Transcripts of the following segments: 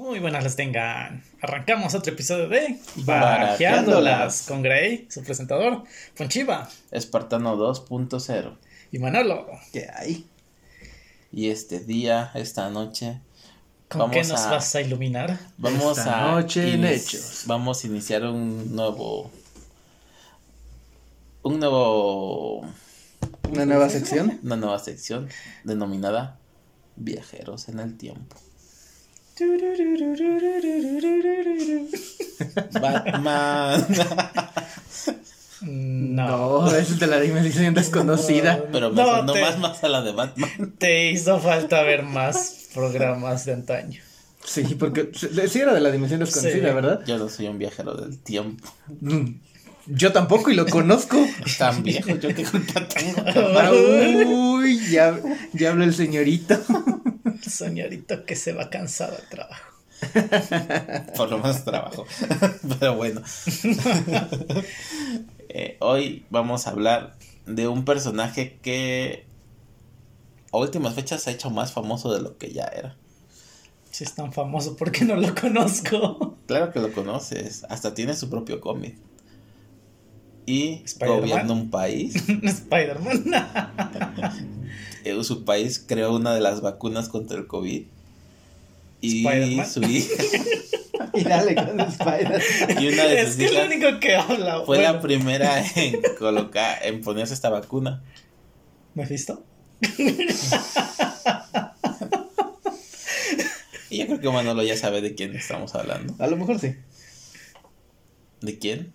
Muy buenas les tengan. Arrancamos otro episodio de Barajeándolas. Con Gray, su presentador, Ponchiva Espartano 2.0. y Manolo. ¿Qué hay? Y este día, esta noche, ¿Con Vamos qué nos a- vas a iluminar? vamos Esta a. noche en Hechos. Vamos a iniciar un nuevo. Un nuevo. ¿Una nueva sección? Una nueva sección denominada Viajeros en el Tiempo. Batman. No. No, es de la dimensión desconocida. Pero me No, te- más, más a la de Batman. Te hizo falta ver más programas de antaño. Sí, porque sí era de la dimensión desconocida, Sí. ¿verdad? Yo no soy un viajero del tiempo. Yo tampoco y lo conozco. Tan viejo, yo qué culpa tengo. Ah, Uy, ya, ya habla el señorito. El señorito que se va cansado al trabajo. Por lo menos trabajo. Pero bueno. Eh, hoy vamos a hablar de un personaje que a últimas fechas se ha hecho más famoso de lo que ya era. Si es tan famoso, ¿por qué no lo conozco? Claro que lo conoces, hasta tiene su propio cómic. Y gobierna un país. Spider-Man. Eh, su país creó una de las vacunas contra el COVID. Y su hija Y dale con Spider. y una de es sus que es lo hijas único que habla. fue la primera en colocar, en ponerse esta vacuna. ¿Me has visto? Y yo creo que Manolo ya sabe de quién estamos hablando. A lo mejor sí. ¿De quién?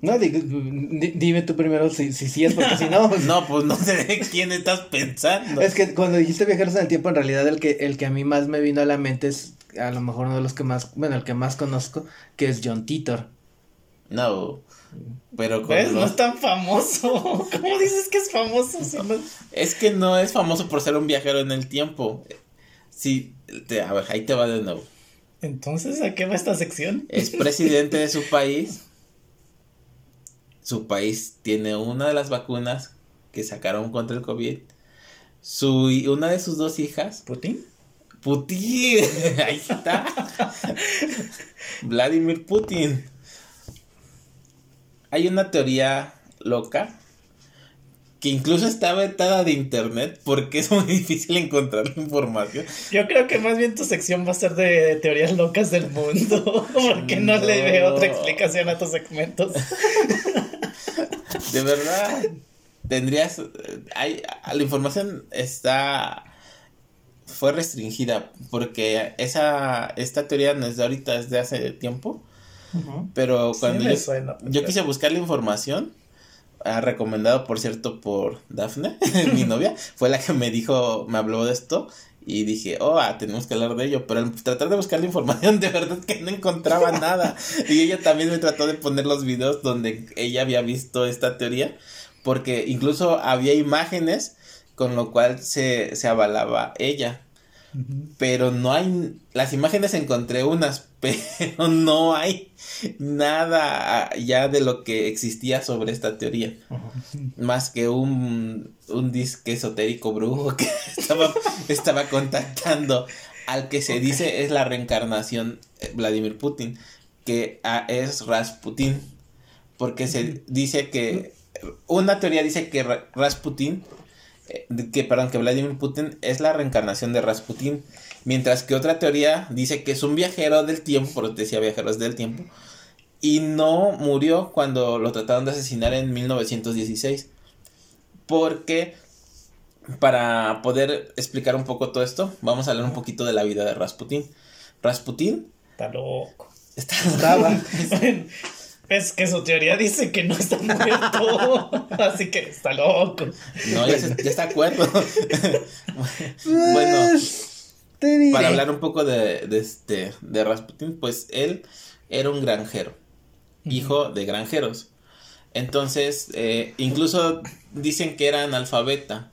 No, di- di- dime tú primero si si sí es, porque si no. pues- No, pues no sé de quién estás pensando. Es que cuando dijiste viajeros en el tiempo, en realidad el que, el que a mí más me vino a la mente es a lo mejor uno de los que más, bueno, el que más conozco, que es John Titor. No. Pero con ¿Ves? No los- es tan famoso. ¿Cómo dices que es famoso? Si no- Es que no es famoso por ser un viajero en el tiempo. Sí, te- a ver, ahí te va de nuevo. Entonces, ¿a qué va esta sección? Es presidente de su país. Su país tiene una de las vacunas que sacaron contra el COVID. Su, una de sus dos hijas ¿Putin? Putin, ahí está. Vladimir Putin. Hay una teoría loca que incluso está vetada de internet porque es muy difícil encontrar información. Yo creo que más bien tu sección va a ser de teorías locas del mundo. Porque no, le veo otra explicación a tus segmentos. De verdad, tendrías. Hay, la información está. Fue restringida porque esa esta teoría no es de ahorita, es de hace tiempo. Pero cuando yo, suena, yo quise buscar la información, ah, recomendado por cierto por Dafne, mi novia, fue la que me dijo, me habló de esto y dije, oh, ah, tenemos que hablar de ello, pero al tratar de buscar la información de verdad que no encontraba nada. Y ella también me trató de poner los videos donde ella había visto esta teoría, porque incluso había imágenes con lo cual se, se avalaba ella pero no hay, las imágenes encontré unas, pero no hay nada ya de lo que existía sobre esta teoría, más que un, un disque esotérico brujo que estaba, estaba contactando al que se dice es la reencarnación eh, Vladimir Putin, que ah, es Rasputin, porque se dice que, una teoría dice que Ra- Rasputin eh, que perdón, que Vladimir Putin es la reencarnación de Rasputin, mientras que otra teoría dice que es un viajero del tiempo, por decía viajeros del tiempo, y no murió cuando lo trataron de asesinar en 1916, porque para poder explicar un poco todo esto, vamos a hablar un poquito de la vida de Rasputin. Rasputin Está loco. está Estaba. Es que su teoría dice que no está muerto. Así que está loco. no, ya, se- ya está acuerdo. bueno, te diré. Para hablar un poco de, de este de Rasputin, pues él era un granjero, hijo de granjeros. Entonces, eh, incluso dicen que era analfabeta,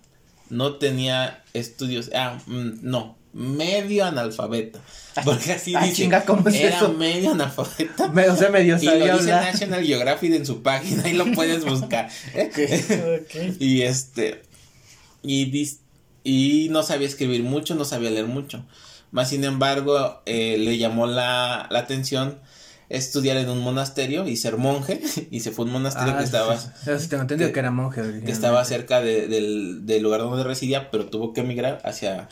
no tenía estudios, ah, mm, no, medio analfabeta, porque así Ah, dice, chinga, ¿cómo es era eso? medio analfabeta. Me- o sea, medio Y sabía lo dice hablar. National Geographic en su página y lo puedes buscar. Y este. Y, dis- y no sabía escribir mucho, no sabía leer mucho. Más sin embargo, eh, le llamó la, la atención estudiar en un monasterio y ser monje y se fue a un monasterio que Ah, estaba sí, sí. Sí, tengo entendido que, era monje. que originalmente. estaba cerca de- del, del lugar donde residía pero tuvo que emigrar hacia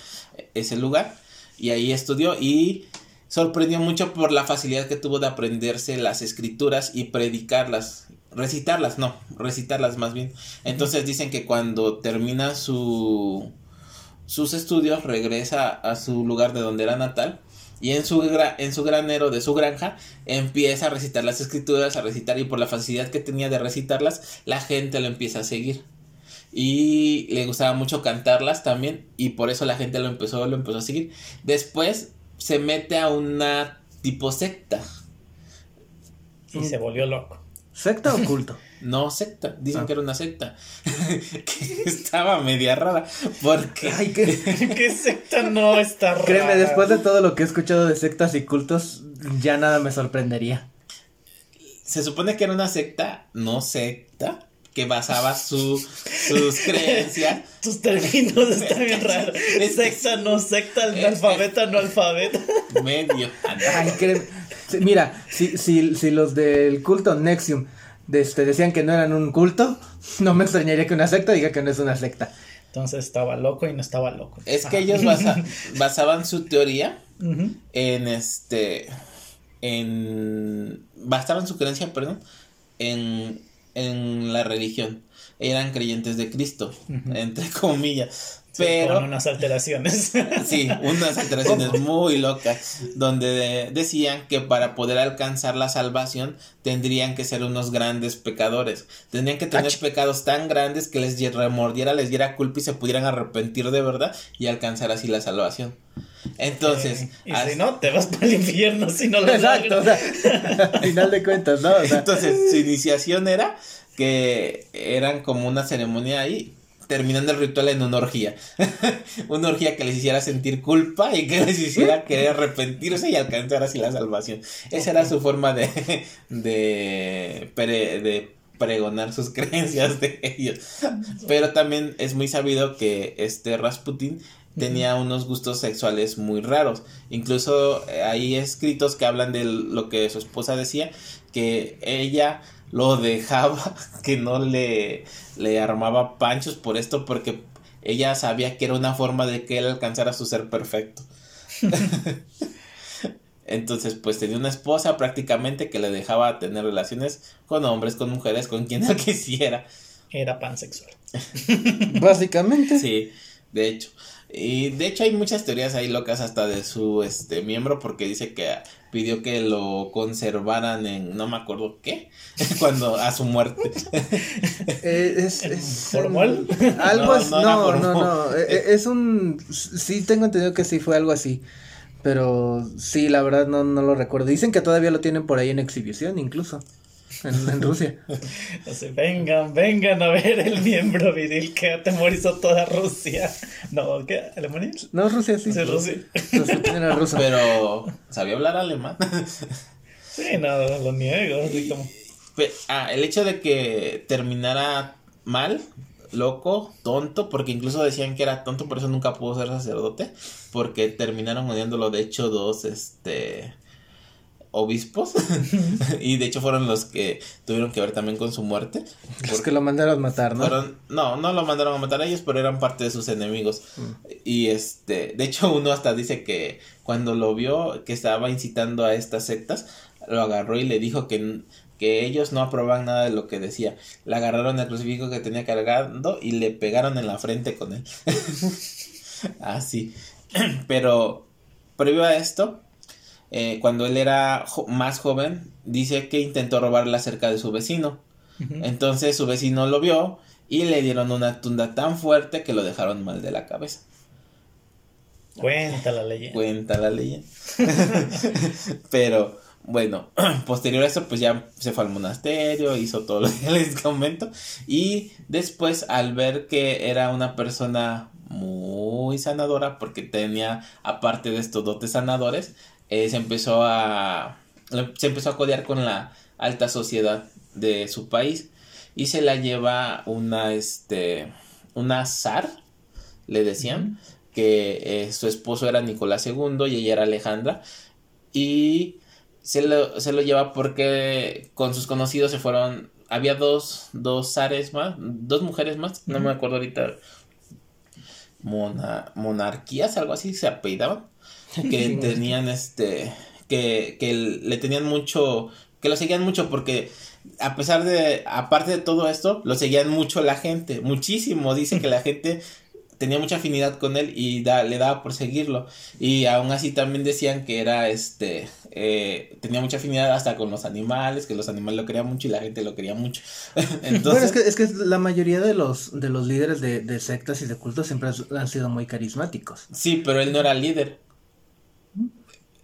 ese lugar y ahí estudió y sorprendió mucho por la facilidad que tuvo de aprenderse las escrituras y predicarlas recitarlas no recitarlas más bien entonces dicen que cuando termina su sus estudios regresa a su lugar de donde era natal y en su, gra- en su granero de su granja empieza a recitar las escrituras, a recitar y por la facilidad que tenía de recitarlas, la gente lo empieza a seguir. Y le gustaba mucho cantarlas también y por eso la gente lo empezó, lo empezó a seguir. Después se mete a una tipo secta. Y se volvió loco. ¿Secta o culto? No secta, dicen Ah. que era una secta. que estaba media rara porque... Ay, que... ¿Qué secta no está rara? Créeme, después de todo lo que he escuchado de sectas y cultos, ya nada me sorprendería. se supone que era una secta, no secta, que basaba su, sus creencias. Tus términos están bien raros. Es- Secta, no secta, alfabeta, no alfabeta. medio. Ay, créeme. Sí, Mira, si, si, si los del culto Nexium este, decían que no eran un culto, no me extrañaría que una secta diga que no es una secta. Entonces estaba loco y no estaba loco. Es que ellos basa- basaban su teoría en este. En. Basaban su creencia, perdón. En. En la religión. Eran creyentes de Cristo. Entre comillas. Sí, Pero. Con unas alteraciones. Sí, unas alteraciones muy locas, donde de- decían que para poder alcanzar la salvación tendrían que ser unos grandes pecadores, tendrían que tener Ach. pecados tan grandes que les remordiera, les diera culpa y se pudieran arrepentir de verdad y alcanzar así la salvación. Entonces, Eh, y as- si no, te vas para el infierno si no lo Exacto, o logras. sea, al final de cuentas, ¿no? O sea, entonces su iniciación era que eran como una ceremonia ahí. Terminando el ritual en una orgía. una orgía que les hiciera sentir culpa y que les hiciera querer arrepentirse y alcanzar así la salvación. Esa era su forma de, de, pre- de pregonar sus creencias de ellos. Pero también es muy sabido que este Rasputin tenía unos gustos sexuales muy raros. Incluso eh, hay escritos que hablan de lo que su esposa decía, que ella lo dejaba, que no le, le armaba panchos por esto, porque ella sabía que era una forma de que él alcanzara su ser perfecto. Entonces, pues tenía una esposa prácticamente que le dejaba tener relaciones con hombres, con mujeres, con quien él quisiera. Era pansexual. básicamente. Sí, de hecho. Y de hecho hay muchas teorías ahí locas hasta de su este miembro porque dice que pidió que lo conservaran en no me acuerdo qué cuando a su muerte. Eh, es, ¿En es formol? algo No, así. no No, no, no. eh, Es un. Sí, tengo entendido que sí fue algo así. Pero sí, la verdad no, no lo recuerdo. Dicen que todavía lo tienen por ahí en exhibición, incluso. En, en Rusia. Así, vengan, vengan a ver el miembro viril que atemorizó toda Rusia. No, ¿qué? ¿Alemania? No, Rusia sí. Sí, Rusia. Rasputin era ruso. Pero sabía hablar alemán. Sí, no, lo niego. Así como. Ah, el hecho de que terminara mal, loco, tonto, porque incluso decían que era tonto, por eso nunca pudo ser sacerdote, porque terminaron odiándolo, de hecho, dos, este, obispos, y de hecho fueron los que tuvieron que ver también con su muerte. Es que lo mandaron matar, ¿no? Fueron- no, no lo mandaron a matar a ellos, pero eran parte de sus enemigos. Y este, de hecho uno hasta dice que cuando lo vio que estaba incitando a estas sectas, lo agarró y le dijo que, que ellos no aprobaban nada de lo que decía. Le agarraron el crucifijo que tenía cargando y le pegaron en la frente con él. Así. Pero previo a esto, eh, cuando él era jo- más joven, dice que intentó robarla cerca de su vecino. Entonces su vecino lo vio y le dieron una tunda tan fuerte que lo dejaron mal de la cabeza. Cuenta la leyenda. Cuenta la leyenda. Pero bueno, posterior a eso pues ya se fue al monasterio, hizo todo lo que les comento y después al ver que era una persona muy sanadora porque tenía aparte de estos dotes sanadores, eh, se empezó a se empezó a codear con la alta sociedad de su país y se la lleva una este una zar le decían que eh, su esposo era Nicolás II y ella era Alejandra. Y se lo, se lo lleva porque con sus conocidos se fueron. Había dos, dos zares más, dos mujeres más, no me acuerdo ahorita. Mona, monarquías, algo así se apellidaban. Que tenían este. Que, que le tenían mucho. Que lo seguían mucho porque a pesar de, aparte de todo esto, lo seguían mucho la gente, muchísimo. Dicen que la gente tenía mucha afinidad con él y da, le daba por seguirlo. Y aún así también decían que era este, eh, tenía mucha afinidad hasta con los animales, que los animales lo querían mucho y la gente lo quería mucho. Entonces, bueno, es que, es que la mayoría de los, de los líderes de, de sectas y de cultos siempre han sido muy carismáticos. Sí, pero él no era líder.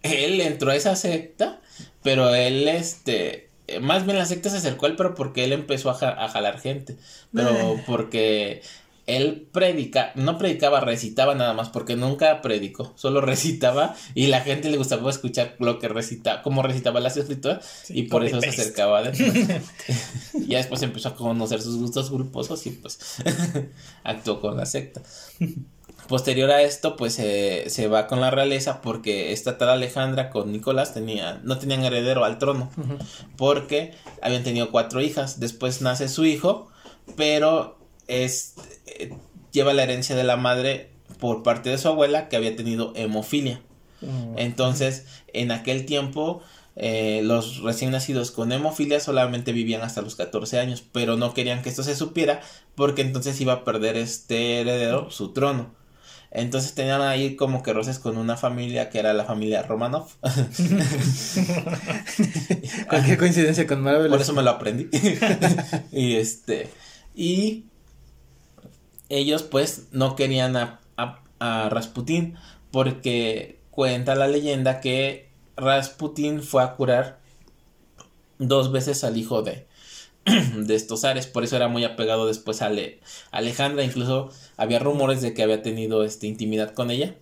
Él entró a esa secta, pero él, este, más bien la secta se acercó a él, pero porque él empezó a, a jalar gente. Pero eh. porque él predica, no predicaba, recitaba nada más, porque nunca predicó, solo recitaba y la gente le gustaba escuchar lo que recitaba, cómo recitaba las escrituras y por eso se acercaba de Y ya después empezó a conocer sus gustos gruposos y pues actuó con la secta. Posterior a esto, pues se va con la realeza porque esta tal Alejandra con Nicolás tenía, no tenían heredero al trono, porque habían tenido cuatro hijas. Después nace su hijo, pero es, eh, lleva la herencia de la madre por parte de su abuela que había tenido hemofilia. Mm. Entonces, en aquel tiempo, eh, los recién nacidos con hemofilia solamente vivían hasta los 14 años, pero no querían que esto se supiera porque entonces iba a perder este heredero su trono. Entonces tenían ahí como que roces con una familia que era la familia Romanov. Cualquier coincidencia con Marvel. Por eso me lo aprendí. y este. Y ellos pues no querían a, a, Rasputín porque cuenta la leyenda que Rasputín fue a curar dos veces al hijo de, de estos Ares, por eso era muy apegado después a, Alejandra, incluso había rumores de que había tenido este, intimidad con ella.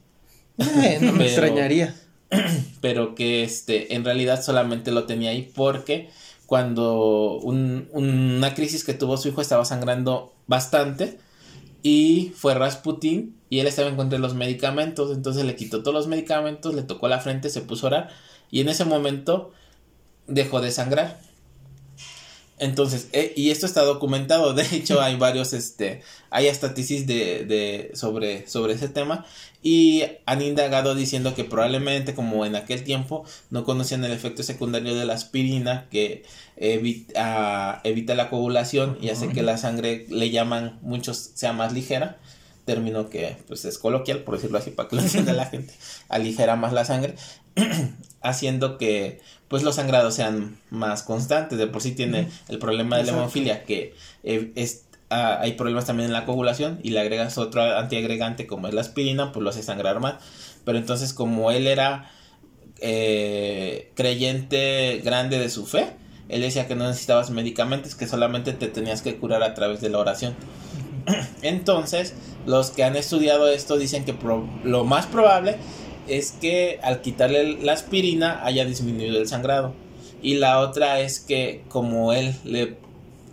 Eh, no me extrañaría. Pero que este, en realidad solamente lo tenía ahí porque cuando una crisis que tuvo su hijo estaba sangrando bastante, y fue Rasputin y él estaba en contra de los medicamentos, entonces le quitó todos los medicamentos, le tocó la frente, se puso a orar y en ese momento dejó de sangrar. Entonces, eh, y esto está documentado, de hecho hay varios, este, hay hasta tesis de, de, sobre, sobre ese tema y han indagado diciendo que probablemente como en aquel tiempo no conocían el efecto secundario de la aspirina que evita, evita la coagulación y hace que la sangre le llaman muchos sea más ligera, término que pues es coloquial por decirlo así para que lo entienda la gente, aligera más la sangre, haciendo que pues los sangrados sean más constantes, de por sí tiene el problema de la hemofilia que eh, es Ah, hay problemas también en la coagulación y le agregas otro antiagregante como es la aspirina, pues lo hace sangrar más. Pero entonces como él era eh, creyente grande de su fe, él decía que no necesitabas medicamentos, que solamente te tenías que curar a través de la oración. Entonces, los que han estudiado esto dicen que lo más probable es que al quitarle la aspirina haya disminuido el sangrado. Y la otra es que como él le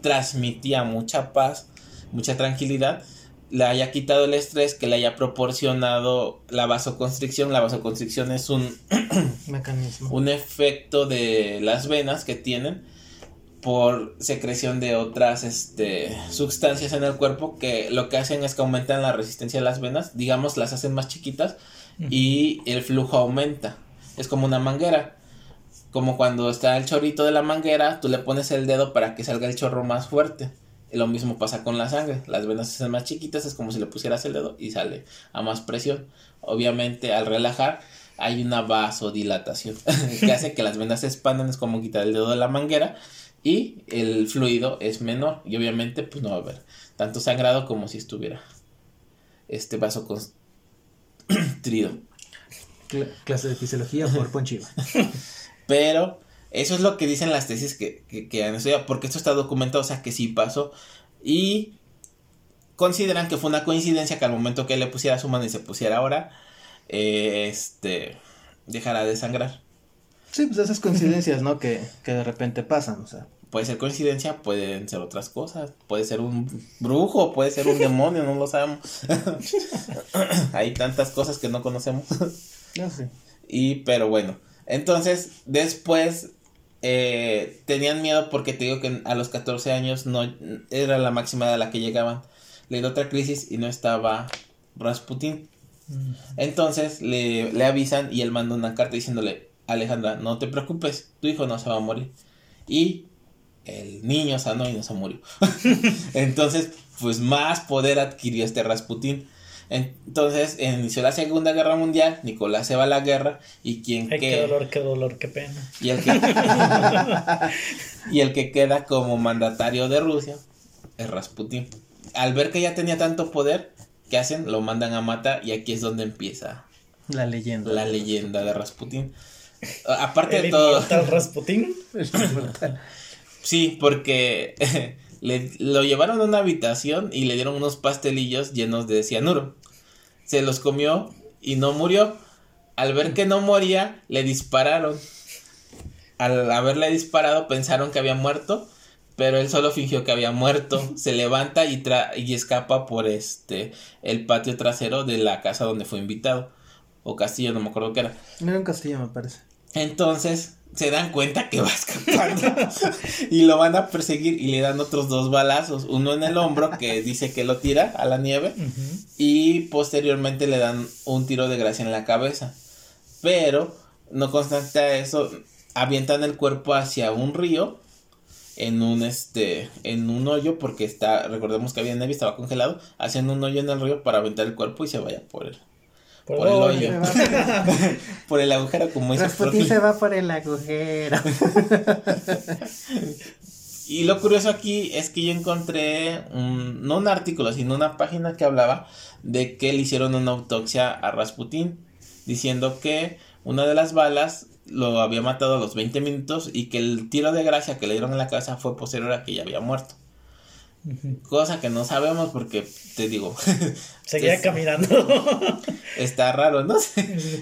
transmitía mucha paz, mucha tranquilidad, le haya quitado el estrés, que le haya proporcionado la vasoconstricción. La vasoconstricción es un mecanismo, un efecto de las venas que tienen por secreción de otras este, sustancias en el cuerpo que lo que hacen es que aumentan la resistencia de las venas, digamos, las hacen más chiquitas y el flujo aumenta. Es como una manguera. Como cuando está el chorrito de la manguera, tú le pones el dedo para que salga el chorro más fuerte lo mismo pasa con la sangre. Las venas son más chiquitas, es como si le pusieras el dedo y sale a más presión. Obviamente, al relajar, hay una vasodilatación que hace que las venas se expandan. Es como quitar el dedo de la manguera y el fluido es menor. Y obviamente, pues no va a haber tanto sangrado como si estuviera este vaso constrido. clase de fisiología por Ponchiva. Pero eso es lo que dicen las tesis que, que, han estudiado, porque esto está documentado, o sea que sí pasó. Y consideran que fue una coincidencia que al momento que le pusiera su mano y se pusiera ahora, eh, este, dejará de sangrar. Sí, pues esas coincidencias, ¿no? Que, que de repente pasan, o sea. Puede ser coincidencia, pueden ser otras cosas. Puede ser un brujo, puede ser un demonio, no lo sabemos. Hay tantas cosas que no conocemos. No sé. Y, pero bueno, entonces después eh, tenían miedo porque te digo que a los 14 años no era la máxima de la que llegaban. Le dio otra crisis y no estaba Rasputin. Entonces le, le avisan y él manda una carta diciéndole, Alejandra, no te preocupes, tu hijo no se va a morir. Y el niño sanó y no se murió. Entonces, pues más poder adquirió este Rasputin. Entonces inició la Segunda Guerra Mundial, Nicolás se va a la guerra y quien Ay, qué dolor, qué dolor, qué pena. y el que y el que queda como mandatario de Rusia es Rasputin. Al ver que ya tenía tanto poder, ¿qué hacen? Lo mandan a matar y aquí es donde empieza La leyenda. la leyenda de Rasputin. Aparte El de todo, Rasputín. sí, porque le, lo llevaron a una habitación y le dieron unos pastelillos llenos de cianuro. Se los comió y no murió. Al ver que no moría, le dispararon. Al haberle disparado pensaron que había muerto, pero él solo fingió que había muerto. Se levanta y, tra y escapa por este el patio trasero de la casa donde fue invitado. O castillo, no me acuerdo qué era. No era un castillo, me parece. Entonces se dan cuenta que va escapando y lo van a perseguir y le dan otros dos balazos, uno en el hombro que dice que lo tira a la nieve y posteriormente le dan un tiro de gracia en la cabeza. Pero no constante a eso, avientan el cuerpo hacia un río en un este en un hoyo porque está recordemos que había nieve y estaba congelado, hacen un hoyo en el río para aventar el cuerpo y se vaya por el Por Por el hoy. hoyo. por el agujero como Rasputin se va por el agujero. Y lo curioso aquí es que yo encontré un, no un artículo, sino una página que hablaba de que le hicieron una autopsia a Rasputin, diciendo que una de las balas lo había matado a los 20 minutos y que el tiro de gracia que le dieron en la cabeza fue posterior a que ya había muerto. Cosa que no sabemos porque, te digo, Seguía Es- caminando. está raro, ¿no?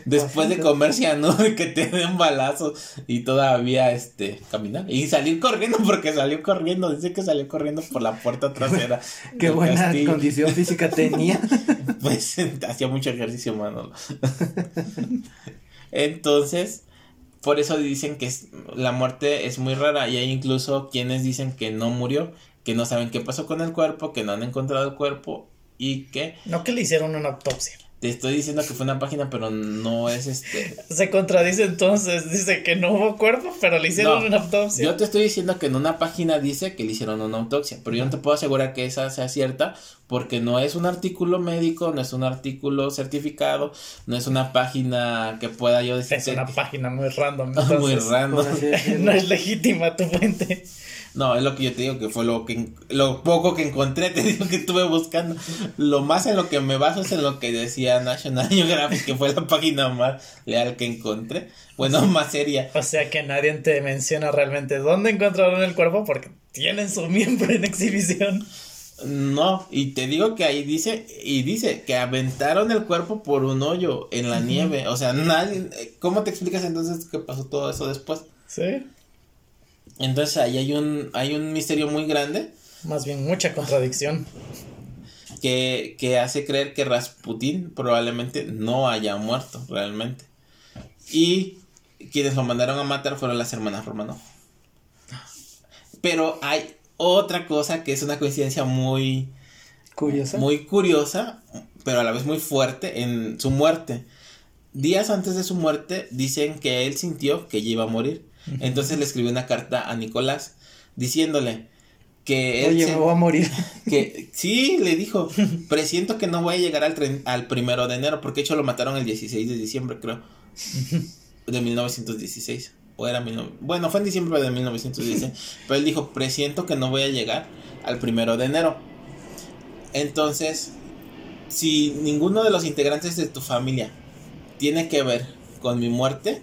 Después de comer cianuro y que te den balazos y todavía este caminar y salir corriendo porque salió corriendo, dice que salió corriendo por la puerta trasera. Qué buena castillo. condición física tenía. Pues hacía mucho ejercicio, Manolo. Entonces, por eso dicen que es- la muerte es muy rara y hay incluso quienes dicen que no murió, que no saben qué pasó con el cuerpo, que no han encontrado el cuerpo y que No que le hicieron una autopsia. te estoy diciendo que fue una página, pero no es este Se contradice entonces. Dice que no hubo cuerpo, pero le hicieron No, una autopsia. Yo te estoy diciendo que en una página dice que le hicieron una autopsia, pero yo no te puedo asegurar que esa sea cierta porque no es un artículo médico, no es un artículo certificado, no es una página que pueda yo decir Es una página muy random. muy random. No es legítima tu fuente. No, es lo que yo te digo que fue lo que lo poco que encontré, te digo que estuve buscando. Lo más en lo que me baso es en lo que decía National Geographic, que fue la página más leal que encontré. Bueno, más seria. O sea que nadie te menciona realmente dónde encontraron el cuerpo porque tienen su miembro en exhibición. No, y te digo que ahí dice, y dice que aventaron el cuerpo por un hoyo en la nieve. O sea, nadie, ¿cómo te explicas entonces que pasó todo eso después? Sí. Entonces ahí hay un, hay un misterio muy grande Más bien mucha contradicción. que, que hace creer que Rasputín probablemente no haya muerto realmente. Y quienes lo mandaron a matar fueron las hermanas Romanov. Pero hay otra cosa que es una coincidencia muy, Curiosa. muy curiosa, pero a la vez muy fuerte en su muerte. Días antes de su muerte dicen que él sintió que ella iba a morir. Entonces le escribió una carta a Nicolás diciéndole que él Oye, se- me voy a morir. que sí, le dijo, presiento que no voy a llegar al, tren- al primero de enero, porque de hecho lo mataron el 16 de diciembre, creo, de 1916. O era, mil no- bueno, fue en diciembre de 1916, pero él dijo, presiento que no voy a llegar al primero de enero. Entonces, si ninguno de los integrantes de tu familia tiene que ver con mi muerte,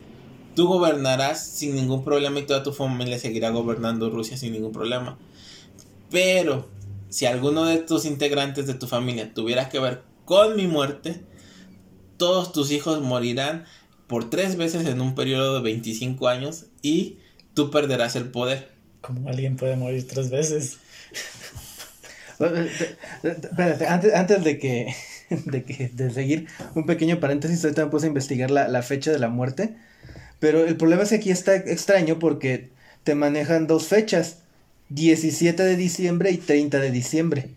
tú gobernarás sin ningún problema y toda tu familia seguirá gobernando Rusia sin ningún problema. Pero si alguno de tus integrantes de tu familia tuviera que ver con mi muerte, todos tus hijos morirán por tres veces en un periodo de 25 años y tú perderás el poder. ¿Cómo alguien puede morir tres veces? Espérate, antes, antes de que, de que, de seguir, un pequeño paréntesis, ahorita me puse a investigar la, la fecha de la muerte, pero el problema es que aquí está extraño porque te manejan dos fechas, 17 de diciembre y 30 de diciembre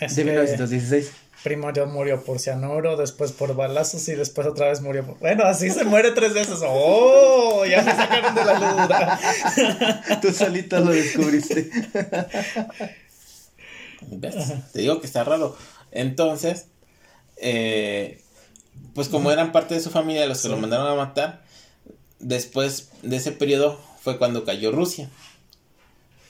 Es de que 1916. primero murió por cianuro, después por balazos y después otra vez murió por... Bueno, así se muere tres veces. ¡Oh! Ya me sacaron de la duda. Tú solito lo descubriste. ¿Ves? Te digo que está raro. Entonces, eh, pues como eran parte de su familia los que lo mandaron a matar, después de ese periodo fue cuando cayó Rusia.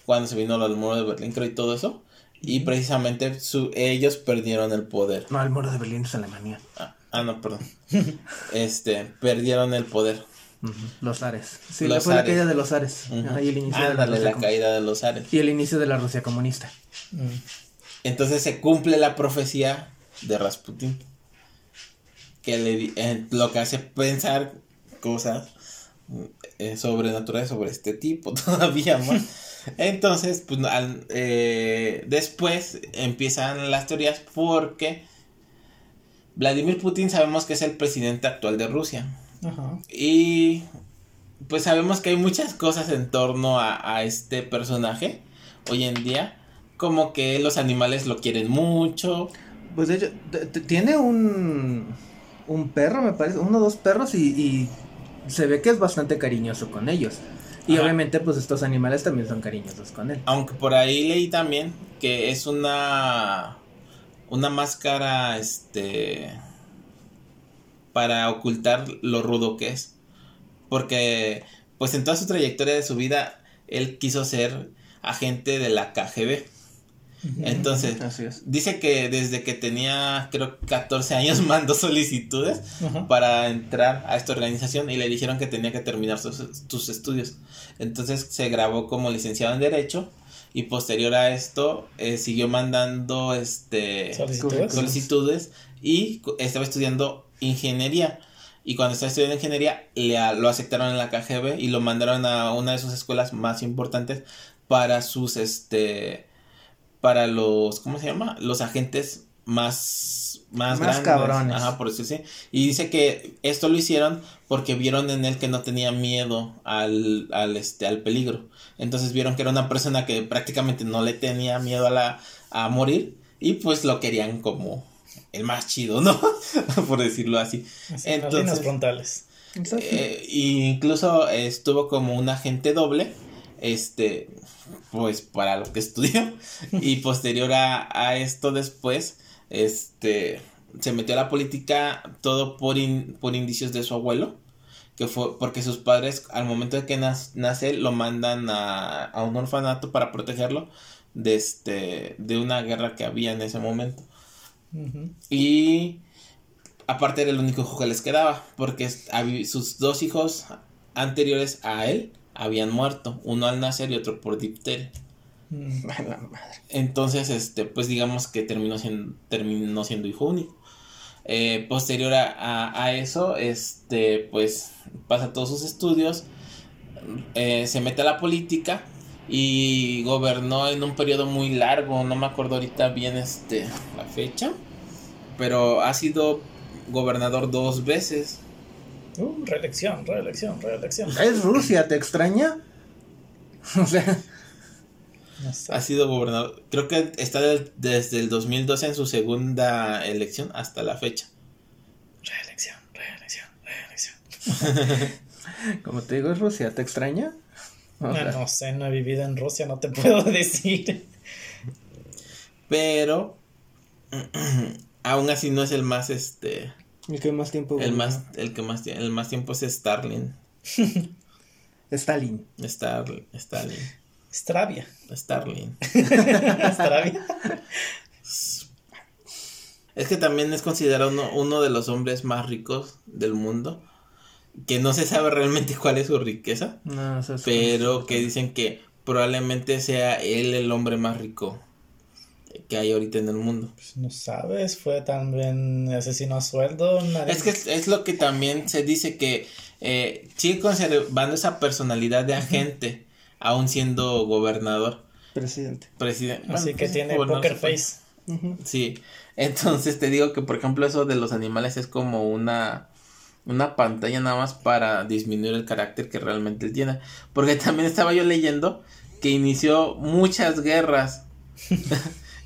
Cuando se vino el muro de Berlín, creo, y todo eso. Y precisamente su, ellos perdieron el poder. No, el muro de Berlín es Alemania. Ah, ah, no, perdón. este, perdieron el poder. Los Ares. Sí, Los fue la caída de los Ares. Ajá, y el inicio de la Ándale, Rusia la comu- caída de los Ares. Y el inicio de la Rusia comunista. Entonces se cumple la profecía de Rasputin. Que le eh, lo que hace pensar cosas eh, sobrenaturales sobre este tipo todavía más. Entonces, pues al- eh, después empiezan las teorías porque Vladimir Putin sabemos que es el presidente actual de Rusia. Ajá. Y pues sabemos que hay muchas cosas en torno a, a este personaje hoy en día. Como que los animales lo quieren mucho. Pues de hecho, tiene un, un perro, me parece, uno o dos perros y, y se ve que es bastante cariñoso con ellos. Y Ajá. obviamente pues estos animales también son cariñosos con él. Aunque por ahí leí también que es una una máscara este para ocultar lo rudo que es. Porque pues en toda su trayectoria de su vida él quiso ser agente de la KGB. Entonces, Así es. Dice que desde que tenía, creo, 14 años mandó solicitudes Ajá. para entrar a esta organización y le dijeron que tenía que terminar sus, sus estudios. Entonces se grabó como licenciado en Derecho y posterior a esto eh, siguió mandando este ¿Solicitudes? solicitudes y estaba estudiando ingeniería. Y cuando estaba estudiando ingeniería, le, lo aceptaron en la KGB y lo mandaron a una de sus escuelas más importantes para sus, este, para los, ¿cómo se llama? Los agentes más, más, Más grandes. cabrones. Ajá, por eso sí. Y dice que esto lo hicieron porque vieron en él que no tenía miedo al, al, este, al peligro. Entonces vieron que era una persona que prácticamente no le tenía miedo a la, a morir y pues lo querían como el más chido, ¿no? por decirlo así. Así, en las Entonces- líneas frontales. Exacto. Eh, incluso estuvo como un agente doble, este, pues para lo que estudió. y posterior a, a esto después, este, se metió a la política todo por, in- por indicios de su abuelo. Que fue porque sus padres, al momento de que nace, lo mandan a, a un orfanato para protegerlo de, este, de una guerra que había en ese momento. Y aparte era el único hijo que les quedaba, porque sus dos hijos anteriores a él habían muerto, uno al nacer y otro por difteria. Mm. A la madre. Entonces, este, pues digamos que terminó siendo, terminó siendo hijo único. Eh, posterior a, a- a eso, este, pues pasa todos sus estudios, eh, se mete a la política y gobernó en un periodo muy largo, no me acuerdo ahorita bien este, la fecha, pero ha sido gobernador dos veces. Uh, reelección, reelección, reelección. ¿Es Rusia? ¿Te extraña? O sea, No sé. Ha sido gobernador, creo que está del- desde el 2012 en su segunda elección hasta la fecha. Reelección, reelección, reelección. como te digo, es Rusia. ¿Te extraña? O No, sea, no sé, no he vivido en Rusia, no te puedo decir. Pero aún así no es el más este ¿El que más tiempo? el más el que más el más tiempo es Starlin. Stalin. Star, Stalin. Stravia. Starlin. Stravia. Es que también es considerado uno, uno de los hombres más ricos del mundo. Que no se sabe realmente cuál es su riqueza. No, es- Pero que dicen que probablemente sea él el hombre más rico que hay ahorita en el mundo. Pues no sabes, fue también asesino a sueldo. nadie- Es que es, es lo que también se dice que eh, sigue conservando esa personalidad de agente, aún siendo gobernador. Presidente. Presidente. Así que pues, tiene poker face. Sí, entonces te digo que por ejemplo eso de los animales es como una una pantalla nada más para disminuir el carácter que realmente él tiene, porque también estaba yo leyendo que inició muchas guerras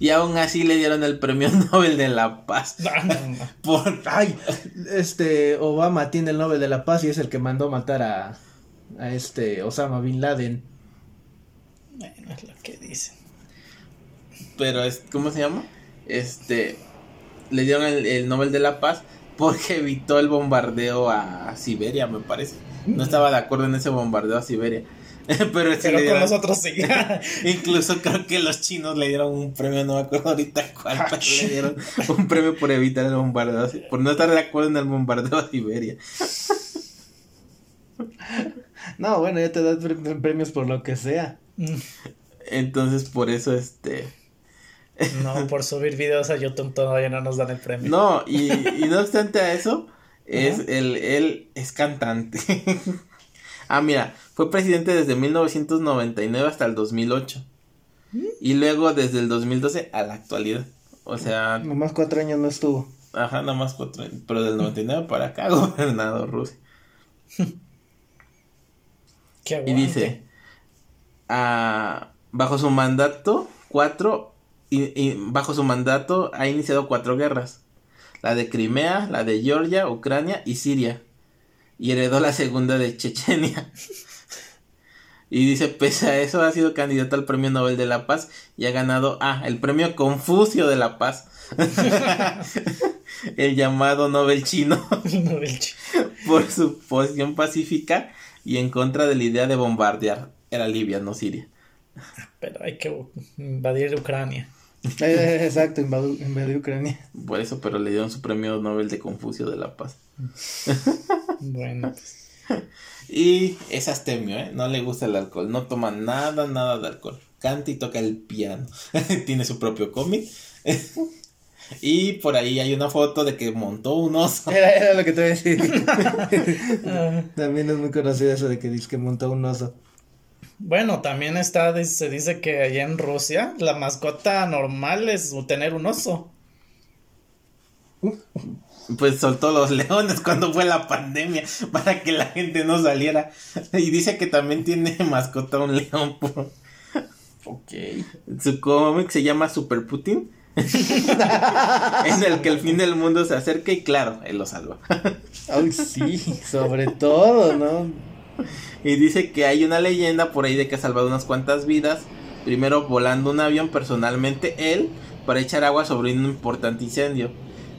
y aún así le dieron el premio Nobel de la Paz No, no, no. por Ay, este Obama tiene el Nobel de la Paz y es el que mandó matar a, a este Osama Bin Laden. Bueno, es lo que dicen. pero es ¿cómo se llama? Este le dieron el, el Nobel de la Paz porque evitó el bombardeo a Siberia, me parece. No estaba de acuerdo en ese bombardeo a Siberia. Pero, ese Pero con nosotros sí. Incluso creo que los chinos le dieron un premio, no me acuerdo ahorita cuál, pero le dieron un premio por evitar el bombardeo, por no estar de acuerdo en el bombardeo a Siberia. No, bueno, ya te das pre- premios por lo que sea. Entonces, por eso, este... No, por subir videos a YouTube todavía no nos dan el premio. No, y, y no obstante a eso, es el, él es cantante. ah, mira, fue presidente desde 1999 hasta el 2008. Y luego desde el 2012 a la actualidad. O sea, Nomás cuatro años no estuvo. ajá, nada más cuatro años. Pero del 99 para acá, gobernador Rusia. Qué Y dice, ah, bajo su mandato, cuatro, y, y bajo su mandato ha iniciado cuatro guerras. La de Crimea, la de Georgia, Ucrania y Siria. Y heredó la segunda de Chechenia. y dice, pese a eso, ha sido candidato al Premio Nobel de la Paz y ha ganado, ah, el Premio Confucio de la Paz. el llamado Nobel chino No, el chi- por su posición pacífica y en contra de la idea de bombardear. Era Libia, no Siria. Pero hay que invadir Ucrania. Eh, exacto, invadió, invadió Ucrania. Por eso, pero le dieron su premio Nobel de Confucio de la Paz. Bueno, pues. Y es astemio, ¿eh? No le gusta el alcohol. No toma nada, nada de alcohol. Canta y toca el piano. Tiene su propio cómic. y por ahí hay una foto de que montó un oso. Era, era lo que te iba a decir. También es muy conocido eso de que dice que montó un oso. Bueno, también está, se dice que allá en Rusia la mascota normal es tener un oso. Pues soltó los leones cuando fue la pandemia para que la gente no saliera. Y dice que también tiene mascota un león. por- Ok. Su cómic se llama Super Putin. en el que el fin del mundo se acerca y claro, él lo salva. Ay, sí, sobre todo, ¿no? Y dice que hay una leyenda por ahí de que ha salvado unas cuantas vidas. Primero volando un avión personalmente él para echar agua sobre un importante incendio.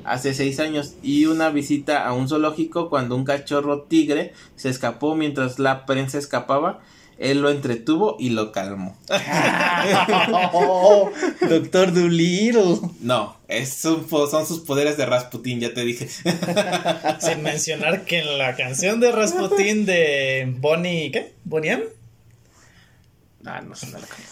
Hace seis años. Y una visita a un zoológico cuando un cachorro tigre se escapó mientras la prensa escapaba. Él lo entretuvo y lo calmó. Oh, Doctor Dolittle. No, es son sus poderes de Rasputin, ya te dije. Sin mencionar que en la canción de Rasputin de Bonnie, ¿qué? ¿Bonnie M? Ah, no no.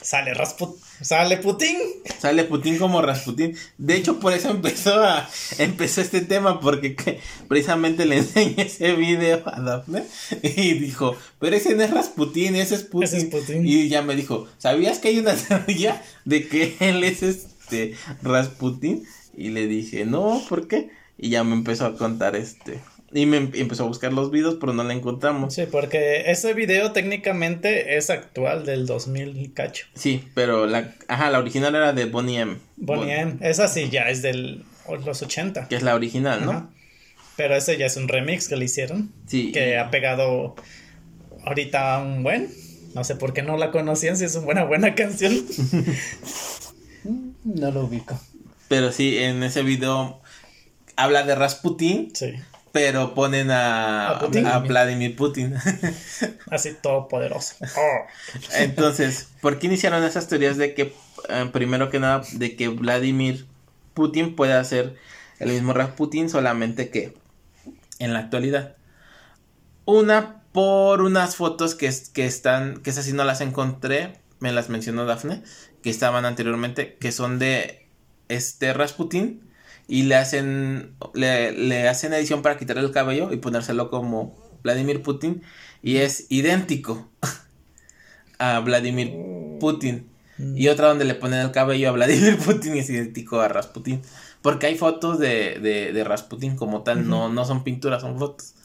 Sale Rasput, sale Putin. Sale Putin como Rasputin. De hecho, por eso empezó a empezó este tema, porque que- precisamente le enseñé ese video a Daphne y dijo, pero ese no es Rasputin, ese es Putin. Ese es Putin. Y ya me dijo, ¿sabías que hay una teoría de que él es este Rasputin? Y le dije, no, ¿por qué? Y ya me empezó a contar este. Y me em- empezó a buscar los videos, pero no la encontramos. Sí, porque ese video técnicamente es actual del 2000 y cacho. Sí, pero la, ajá, la original era de Bonnie M. Bonnie M. Esa sí ya es del los 80. Que es la original, ¿no? Ajá. Pero ese ya es un remix que le hicieron. Sí. Que ha pegado ahorita un buen. No sé por qué no la conocían, si es una buena, buena canción. No lo ubico. Pero sí, en ese video habla de Rasputin, Sí. Pero ponen a, A Putin. a Vladimir Putin. Así todopoderoso. Oh. Entonces, ¿por qué iniciaron esas teorías de que, eh, primero que nada, de que Vladimir Putin pueda ser el mismo Rasputin, solamente que en la actualidad? Una por unas fotos que, que están, que esas sí no las encontré, me las mencionó Dafne, que estaban anteriormente, que son de este Rasputin y le hacen, le, le hacen edición para quitarle el cabello y ponérselo como Vladimir Putin y es idéntico a Vladimir Putin. Y otra donde le ponen el cabello a Vladimir Putin y es idéntico a Rasputin. Porque hay fotos de, de, de Rasputin como tal, no, no son pinturas, son fotos.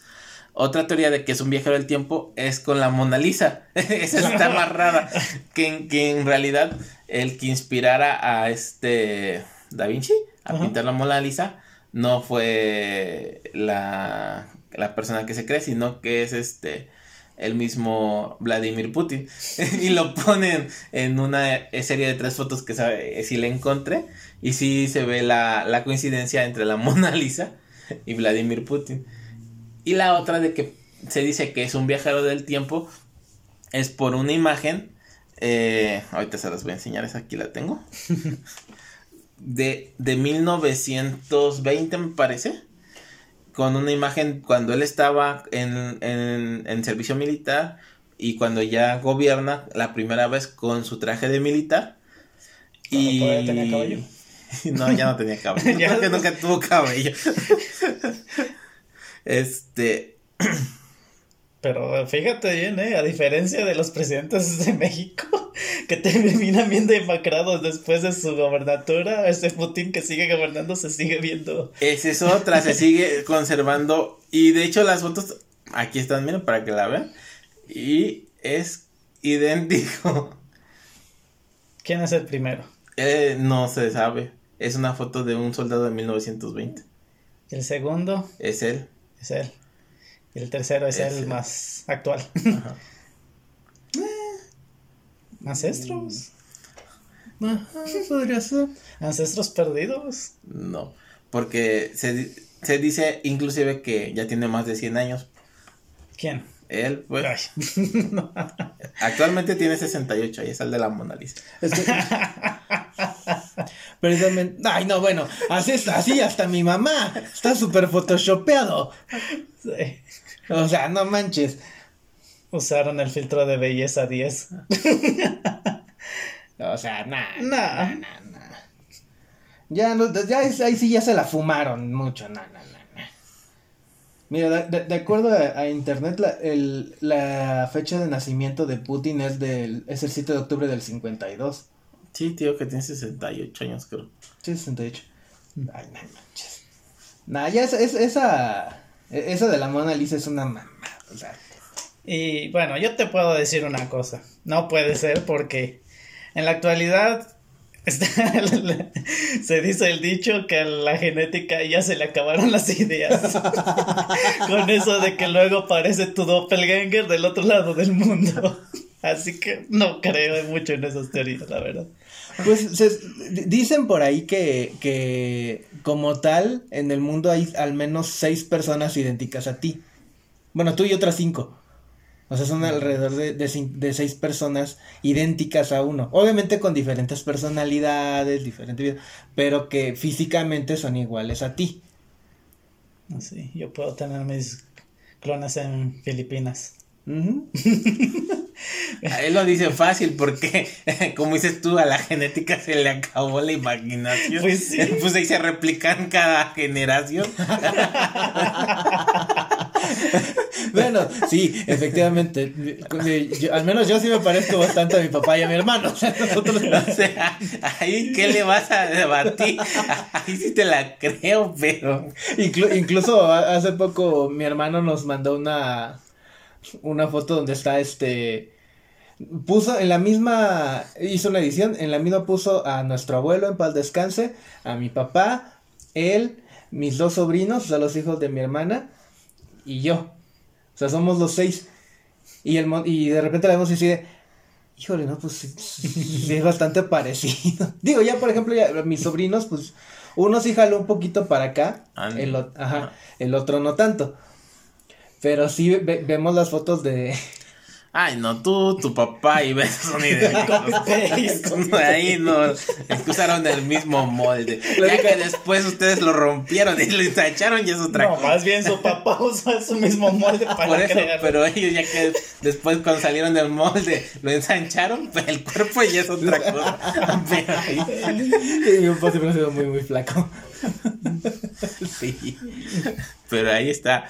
Otra teoría de que es un viajero del tiempo es con la Mona Lisa. Esa está más rara. Que, en- que en realidad el que inspirara a este Da Vinci a Ajá. pintar la Mona Lisa no fue la, la persona que se cree, sino que es este el mismo Vladimir Putin. y lo ponen en una serie de tres fotos que sabe, si le encontré. Y sí se ve la, la coincidencia entre la Mona Lisa y Vladimir Putin. Y la otra de que se dice que es un viajero del tiempo es por una imagen. eh, ahorita se las voy a enseñar, esa aquí la tengo. De, de 1920 me parece. Con una imagen cuando él estaba en, en, en servicio militar y cuando ya gobierna la primera vez con su traje de militar. Cuando todavía tenía cabello. No, ya no tenía cabello. Ya no. nunca tuvo cabello. Este. Pero fíjate bien, ¿eh? A diferencia de los presidentes de México, que terminan bien demacrados después de su gobernatura, este Putin que sigue gobernando se sigue viendo. Esa es otra, se sigue conservando. Y de hecho, las fotos. Aquí están, miren, para que la vean. Y es idéntico. ¿Quién es el primero? Eh, no se sabe. Es una foto de un soldado de 1920. El segundo Es él. es él. Y el tercero es, el más actual. Ajá. Ancestros. Ajá, podría ser. Ancestros perdidos. No. Porque se, se dice inclusive que ya tiene más de 100 años. ¿Quién? Él, pues. Ay. Actualmente tiene 68 y es el de la Mona Lisa. Es que- Precisamente. Ay, no, bueno, así, así hasta mi mamá. Está súper photoshopeado. Sí. O sea, no manches. Usaron el filtro de belleza 10. O sea, nada. Nah. Ya, no, ya es- ahí sí ya se la fumaron mucho. No, no, no, no. Mira, de, de- de acuerdo a, a internet, la, el- la fecha de nacimiento de Putin es, del, es el 7 de octubre del 52. Sí, tío, que tiene 68 años, creo. Sí, 68. Ay, no manches. Nah, ya es, es- esa, e- esa de la Mona Lisa es una mamá. O sea, Y bueno, yo te puedo decir una cosa. No puede ser porque en la actualidad está- se dice el dicho que a la genética ya se le acabaron las ideas. Con eso de que luego aparece tu doppelganger del otro lado del mundo. Así que no creo mucho en esas teorías, la verdad. Pues se- dicen por ahí que, que como tal en el mundo hay al menos seis personas idénticas a ti. Bueno, tú y otras cinco. O sea, son alrededor de, de, seis personas idénticas a uno. Obviamente con diferentes personalidades, diferentes vidas, pero que físicamente son iguales a ti. Así, yo puedo tener mis clones en Filipinas. Él lo dice fácil porque, como dices tú, a la genética se le acabó la imaginación. Pues sí. Pues ahí se replican cada generación. Bueno, sí, efectivamente. Yo- al menos yo sí me parezco bastante a mi papá y a mi hermano. O sea, nosotros- O sea, ahí, ¿qué le vas a debatir? Ahí sí te la creo, pero. Inclu- incluso hace poco mi hermano nos mandó una una foto donde está este puso en la misma hizo una edición, en la misma puso a nuestro abuelo en paz descanse, a mi papá, él, mis dos sobrinos, o sea, los hijos de mi hermana y yo. O sea, somos los seis. Y el y de repente la vemos y sigue Híjole, no, pues es bastante parecido. Digo, ya por ejemplo, ya, mis sobrinos, pues uno sí jaló un poquito para acá, el, Ajá. el otro no tanto. Pero sí ve- vemos las fotos de... Ay, no, tú, tu papá y ves son idénticos. Ahí no, es que usaron el mismo molde. Ya que después ustedes lo rompieron y lo ensancharon y es otra No, cosa. más bien su papá usó su mismo molde para Por eso, crear. pero ellos ya que después cuando salieron del molde lo ensancharon, pues el cuerpo ya es otra cosa. Pero ahí, y mi papá siempre ha sido muy, muy flaco. sí. Pero ahí está.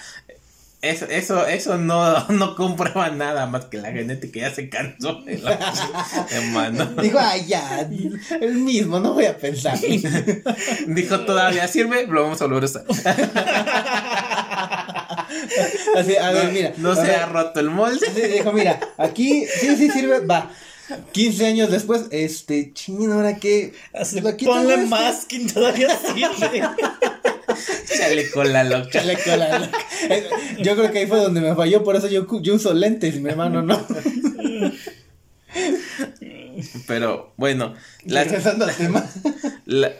Eso, eso, eso no, no comprueba nada más que la genética ya se cansó de la hermano. Dijo, ay, ya, el mismo, no voy a pensar. Dijo, todavía sirve, lo vamos a volver a usar. Así, a ver, mira. No se ver, ha roto el molde. Sí, dijo, mira, aquí sí, sí sirve, va. 15 años después, este, chino, ahora qué. Así, Aquí ponle masking, todavía sirve. Chale con la loca. Chale con la loca. Eh, Yo creo que ahí fue donde me falló, por eso yo, uso lentes y mi hermano no. Pero bueno, las- Regresando al tema. la-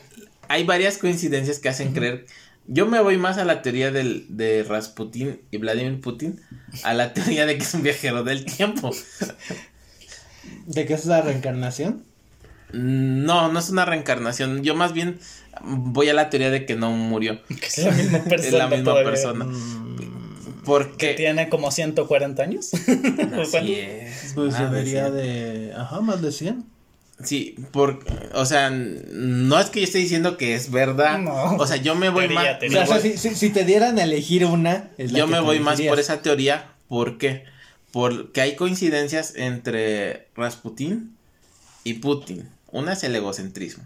hay varias coincidencias que hacen creer. Yo me voy más a la teoría del, de Rasputin y Vladimir Putin, a la teoría de que es un viajero del tiempo. ¿De qué es la reencarnación? No, no es una reencarnación. Yo más bien voy a la teoría de que no murió. Que es la misma persona. Es la misma todavía. persona. Mm, Porque. Tiene como 140 años. Así es. Pues de debería 100. de. Ajá, más de 100. Sí, por, o sea, no es que yo esté diciendo que es verdad. No. O sea, yo me voy Teoría, más. teoría. O sea, o sea, si, si- si te dieran a elegir una. es la Yo que me voy más por esa teoría. ¿Por qué? Porque hay coincidencias entre Rasputin y Putin. Una es el egocentrismo.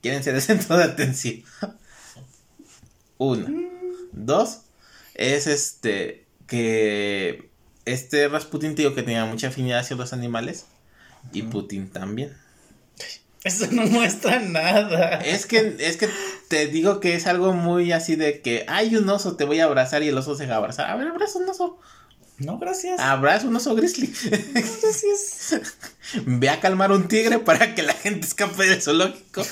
Quieren ser el centro de atención. Una. Dos. Es este. Que. Este Rasputin, digo que tenía mucha afinidad hacia los animales. Y Putin también. Eso no muestra nada. Es que, es que te digo que es algo muy así de que hay un oso, te voy a abrazar y el oso se va a abrazar. A ver, abraza un oso. No, gracias. Abraza un oso grizzly. gracias. Ve a calmar un tigre para que la gente escape del zoológico.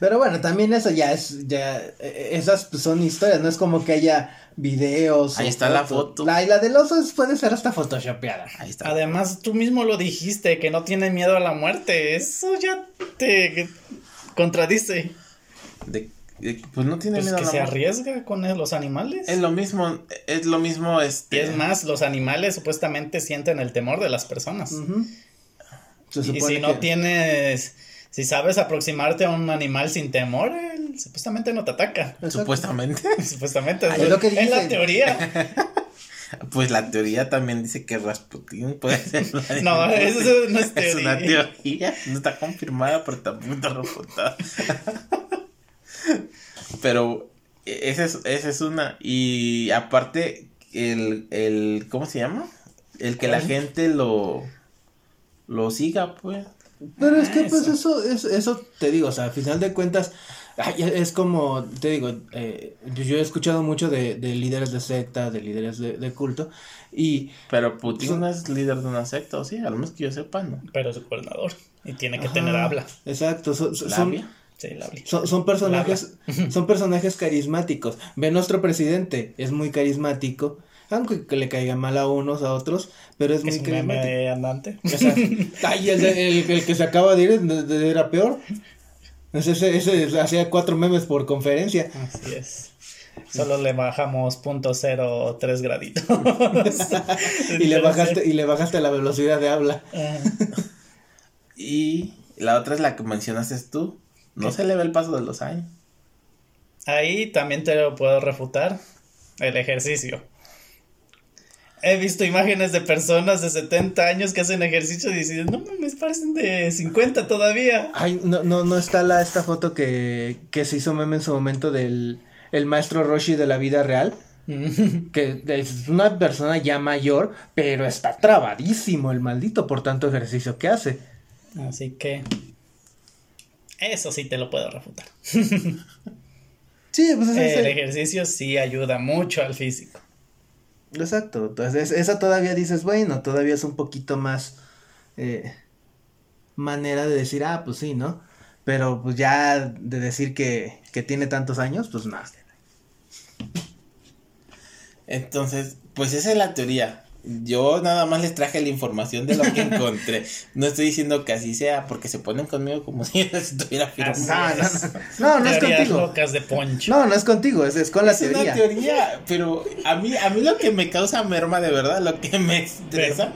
Pero bueno, también eso ya es. ya eh, Esas pues, son historias, no es como que haya videos. Ahí está la fotos. foto. La, y la del oso es- puede ser hasta photoshopeada. Ahí está. Además, tú mismo lo dijiste, que no tiene miedo a la muerte. Eso ya te contradice. De- de- pues no tiene Pues miedo a que la se muerte. arriesga con los animales. Es lo mismo, es lo mismo Y este. es más, los animales supuestamente sienten el temor de las personas. Se Y si no tienes, si sabes aproximarte a un animal sin temor, él supuestamente no te ataca. Supuestamente. Supuestamente Ay, es lo que es la teoría. Pues la teoría también dice que Rasputin puede ser. No, eso no es Es una teoría. teoría. No está confirmada, pero tampoco está refutada. pero esa es, esa es una. Y aparte, el, el. ¿Cómo se llama? El que la gente lo. Lo siga, pues. Pero es que Ah, pues eso. eso, es, eso te digo, o sea, a final de cuentas, ay, es como, te digo, eh, yo he escuchado mucho de, de líderes de secta, de líderes de, de culto, y Pero Putin Son- no es líder de una secta, ¿o sí? A lo menos que yo sepa, ¿no? Pero es gobernador y tiene que Ajá, tener habla. Exacto, son. Sí, la habla. son, son personajes, son personajes carismáticos. Ve nuestro presidente, es muy carismático, aunque que le caiga mal a unos, a otros, pero es es muy un meme carismático. andante. O sea, ay, el, de- el- el que se acaba de ir de- de- era peor. Ese, ese, ese hacía cuatro memes por conferencia. Así es. Solo le bajamos punto cero tres graditos. y le bajaste y le bajaste la velocidad de habla. Ah, Y la otra es la que mencionaste tú. No ¿Qué? se le ve el paso de los años. Ahí también te lo puedo refutar. El ejercicio. He visto imágenes de personas de 70 años que hacen ejercicio y dicen, no me parecen de 50 todavía. Ay, no, no, no está la esta foto que, que se hizo meme en su momento del el maestro Roshi de la vida real. Que es una persona ya mayor, pero está trabadísimo el maldito por tanto ejercicio que hace. Así que eso sí te lo puedo refutar. Sí, pues es El ese- ejercicio sí ayuda mucho al físico. Exacto. Entonces, esa todavía dices, bueno, todavía es un poquito más eh, manera de decir, ah, pues sí, ¿no? Pero pues ya de decir que, que tiene tantos años, pues nada. Entonces, pues esa es la teoría. Yo nada más les traje la información de lo que encontré. No estoy diciendo que así sea, porque se ponen conmigo como si yo les estuviera Así afirmando. No, es. no, no, no es contigo. locas de poncho. No, no es contigo, es, es con la es teoría. una teoría, pero a mí, a mí lo que me causa merma de verdad, lo que me estresa,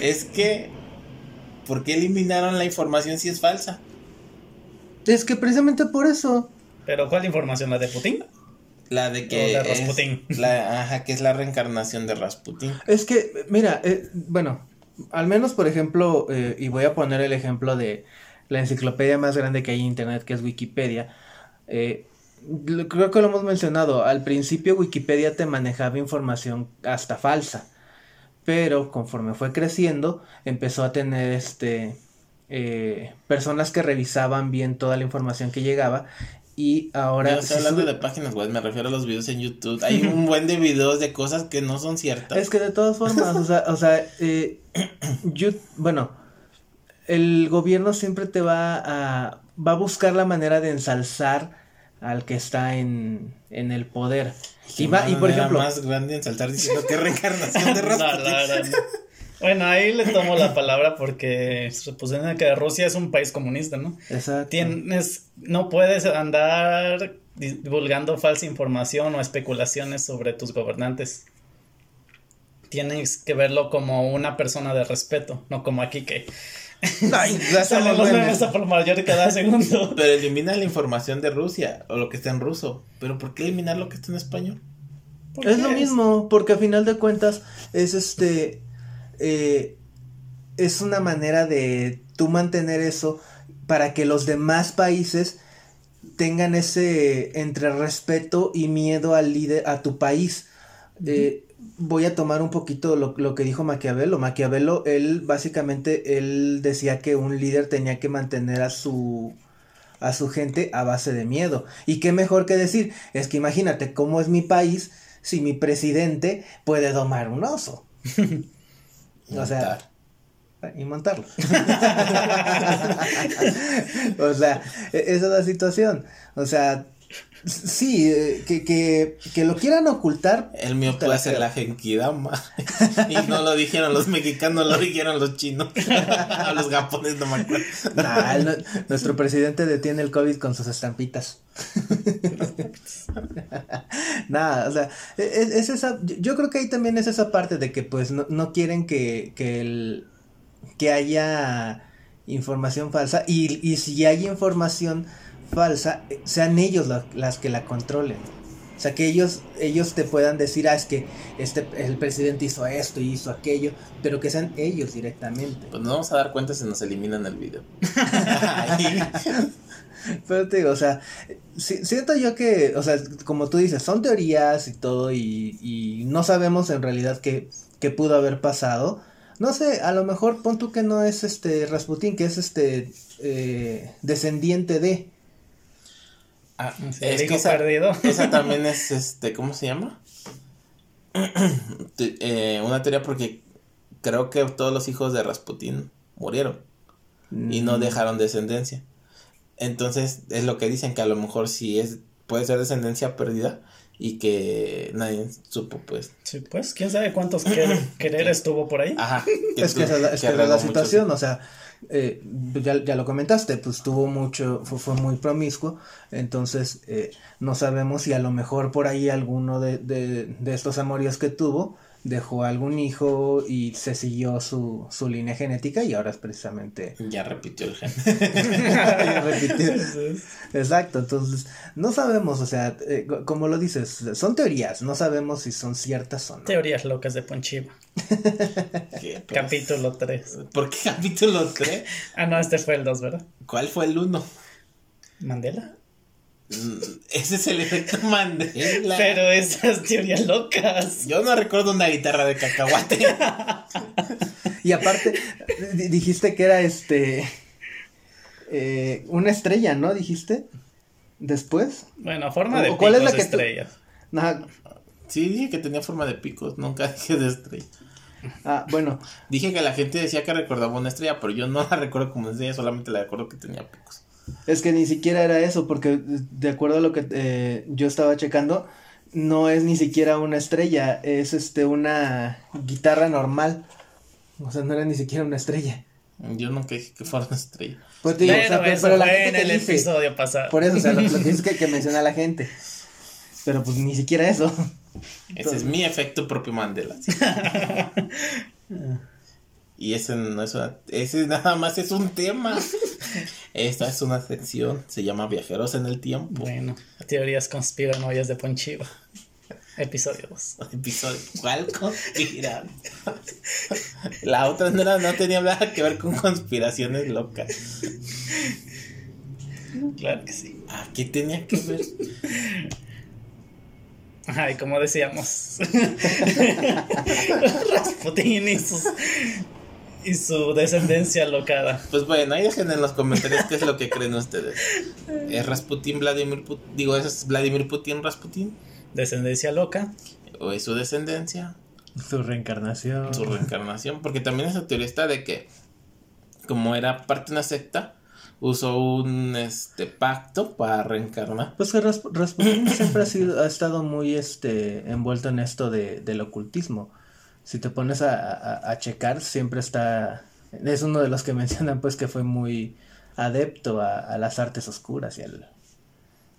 es que ¿por qué eliminaron la información si es falsa? Es que precisamente por eso. Pero ¿cuál información? ¿La de Putin? La de que. de es la, ajá, que es la reencarnación de Rasputín. Es que, mira, eh, bueno, al menos por ejemplo, eh, y voy a poner el ejemplo de la enciclopedia más grande que hay en Internet, que es Wikipedia. eh, lo- creo que lo hemos mencionado, al principio Wikipedia te manejaba información hasta falsa, pero conforme fue creciendo, empezó a tener este eh, personas que revisaban bien toda la información que llegaba y ahora... Yo estoy si hablando sube- de páginas web, me refiero a los videos en YouTube. Hay un buen de videos de cosas que no son ciertas. Es que de todas formas, o sea, o sea, eh, bueno, el gobierno siempre te va a, va a buscar la manera de ensalzar al que está en, en el poder. Y, va, y por ejemplo, más grande en saltar diciendo que reencarnación de No, Rasputín. la verdad, no. Bueno, ahí le tomo la palabra porque se supone que Rusia es un país comunista, ¿no? exacto. Tienes, no puedes andar divulgando falsa información o especulaciones sobre tus gobernantes. Tienes que verlo como una persona de respeto, no como aquí que Ay, salen los memes a por mayor cada segundo. Pero elimina la información de Rusia o lo que está en ruso. Pero ¿por qué eliminar lo que está en español? ¿Por Es qué? lo mismo, porque a final de cuentas es este, eh, es una manera de tú mantener eso para que los demás países tengan ese entre respeto y miedo al líder, a tu país. Eh, voy a tomar un poquito lo, lo que dijo Maquiavelo. Maquiavelo, él básicamente, él decía que un líder tenía que mantener a su a su gente a base de miedo. Y qué mejor que decir, es que imagínate cómo es mi país si mi presidente puede domar un oso. o sea, y montarlo. o sea, e- esa es la situación. O sea, sí, eh, que, que, que lo quieran ocultar. El mío puede la genkidama. y no lo dijeron los mexicanos, lo dijeron los chinos. o los japoneses, no me acuerdo. Nah, nuestro presidente detiene el COVID con sus estampitas. Nada, o sea, es, es esa, yo- yo creo que ahí también es esa parte de que pues no, no quieren que, que el, que haya información falsa y, y si hay información falsa, eh, sean ellos la- las que la controlen. O sea, que ellos, ellos te puedan decir, ah, es que este, el presidente hizo esto y hizo aquello, pero que sean ellos directamente. Pues nos vamos a dar cuenta si nos eliminan el video. Pero te digo, o sea, si- siento yo que, o sea, como tú dices, son teorías y todo y, y no sabemos en realidad qué, qué pudo haber pasado. No sé, a lo mejor pon tú que no es este Rasputín, que es este eh, descendiente de... ah, Sí, es el que hijo esa, perdido. esa también es, este, ¿cómo se llama? Eh, una teoría porque creo que todos los hijos de Rasputín murieron y no Mm, dejaron descendencia. Entonces es lo que dicen que a lo mejor sí es puede ser descendencia perdida y que nadie supo pues. Sí, pues, quién sabe cuántos quer- quereres tuvo por ahí. Ajá. Es que esa es que esa es regó la muchos- situación, o sea, eh, ya, ya lo comentaste, pues tuvo mucho, fue, muy promiscuo, entonces eh, no sabemos si a lo mejor por ahí alguno de, de, de estos amorios que tuvo dejó algún hijo y se siguió su, su línea genética y ahora es precisamente... Ya repitió el gen. Ya repitió. Exacto, entonces no sabemos, o sea, eh, co- como lo dices, son teorías, no sabemos si son ciertas o no. Teorías locas de Ponchiva. ¿Qué, pues? Capítulo 3. ¿Por qué capítulo 3? Ah, no, este fue el 2, ¿verdad? ¿Cuál fue el 1? Mandela. Ese es el efecto Mandela. Pero esas teorías locas. Yo no recuerdo una guitarra de cacahuate. Y aparte, di- dijiste que era este. eh, una estrella, ¿no? Dijiste. Después. Bueno, forma de ¿O cuál es picos la que tú- estrellas. Sí, dije que tenía forma de picos, nunca dije de estrella. Ah, bueno, Dije que la gente decía que recordaba una estrella, pero yo no la recuerdo como estrella, solamente la recuerdo que tenía picos. Es que ni siquiera era eso, porque de acuerdo a lo que eh, yo estaba checando, no es ni siquiera una estrella, es este una guitarra normal. O sea, no era ni siquiera una estrella. Yo nunca dije que fuera una estrella. Pues te digo, o Pero sea, pero, pero la fue gente en el dice, episodio pasado. Por eso, o sea, lo, lo que es que, que menciona la gente. Pero pues ni siquiera eso. Ese es mi efecto propio Mandela. sí. y ese no es una- ese nada más es un tema. Esta es una sección, se llama Viajeros en el Tiempo. Bueno, teorías conspiranoias de Ponchiva. Episodio 2. Episodio. ¿Cuál conspira? La otra no, era, no tenía nada que ver con conspiraciones locas. Claro que sí. ¿A qué tenía que ver? Ay, como decíamos. Rasputín y, sus, y su descendencia locada. Pues bueno, ahí dejen en los comentarios qué es lo que creen ustedes. ¿Es Rasputín Vladimir Putin? Digo, ¿es Vladimir Putin Rasputín? Descendencia loca. ¿O es su descendencia? Su reencarnación. Su reencarnación. Porque también esa teoría está de que, como era parte de una secta, usó un este pacto para reencarnar. Pues que Ras- Rasputin siempre ha, sido, ha estado muy este envuelto en esto de, del ocultismo. Si te pones a, a- a checar, siempre está. Es uno de los que mencionan, pues, que fue muy adepto a, a las artes oscuras y al,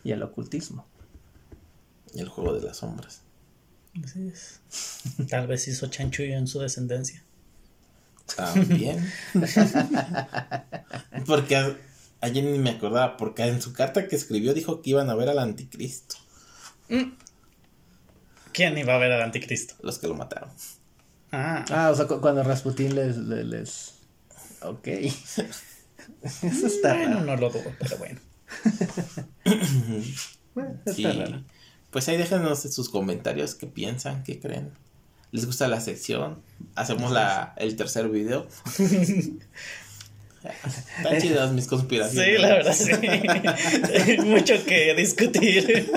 y al ocultismo. Y el juego de las sombras. Así es. Tal vez hizo chanchullo en su descendencia. También. porque a- ayer ni me acordaba, porque en su carta que escribió dijo que iban a ver al anticristo, ¿Quién iba a ver al anticristo? los que lo mataron. Ah, Ah, o sea, cu- cuando Rasputin les. les, les- Ok. Eso está bueno, raro. no lo dudo, pero bueno. Bueno, está Sí. raro. Pues ahí déjenos en sus comentarios qué piensan, qué creen. ¿Les gusta la sección? Hacemos la, el tercer video. Están chidas mis conspiraciones. Sí, la verdad, sí. Hay mucho que discutir.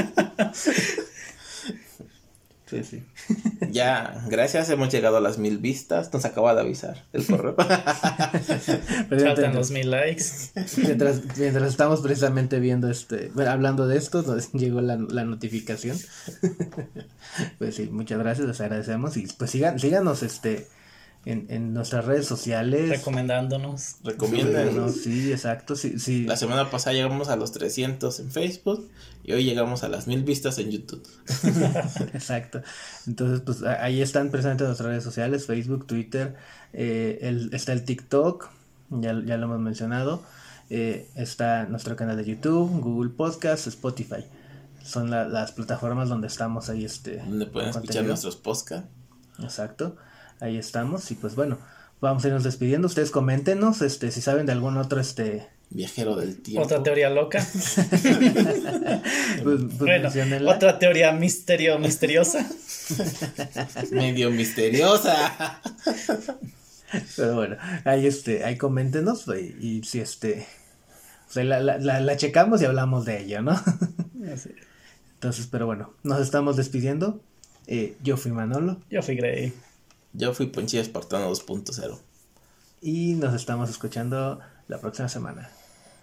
Sí, sí. Ya, gracias, hemos llegado a las mil vistas. Nos acaba de avisar el correo. Faltan los mil likes. Mientras, mientras estamos precisamente viendo este, hablando de esto, nos llegó la, la notificación. pues sí, muchas gracias, les agradecemos y pues sigan, síganos este en, en nuestras redes sociales. Recomendándonos. Recomienden. No, sí, exacto, sí, sí. La semana pasada llegamos a los 300 en Facebook y hoy llegamos a las mil vistas en YouTube. Exacto. Entonces, pues ahí están presentes nuestras redes sociales, Facebook, Twitter, eh, el, está el TikTok, ya, ya lo hemos mencionado, eh, está nuestro canal de YouTube, Google Podcast, Spotify. Son la- las plataformas donde estamos ahí, este. Donde pueden escuchar nuestros podcasts. Exacto. Ahí estamos. Y pues bueno, vamos a irnos despidiendo. Ustedes coméntenos, este, si saben de algún otro, este. Viajero del tiempo. Otra teoría loca. Pues, pues Bueno, otra teoría misterio, misteriosa. Medio misteriosa. Pero bueno, ahí este, ahí coméntenos y, y si este. o sea, la, la, la, la checamos y hablamos de ello, ¿no? Entonces, pero bueno, nos estamos despidiendo. Eh, yo fui Manolo Yo fui Grey. Yo fui Ponchilla Espartano 2.0. y nos estamos escuchando la próxima semana.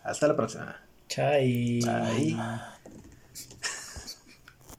Hasta la próxima. Chai. Bye.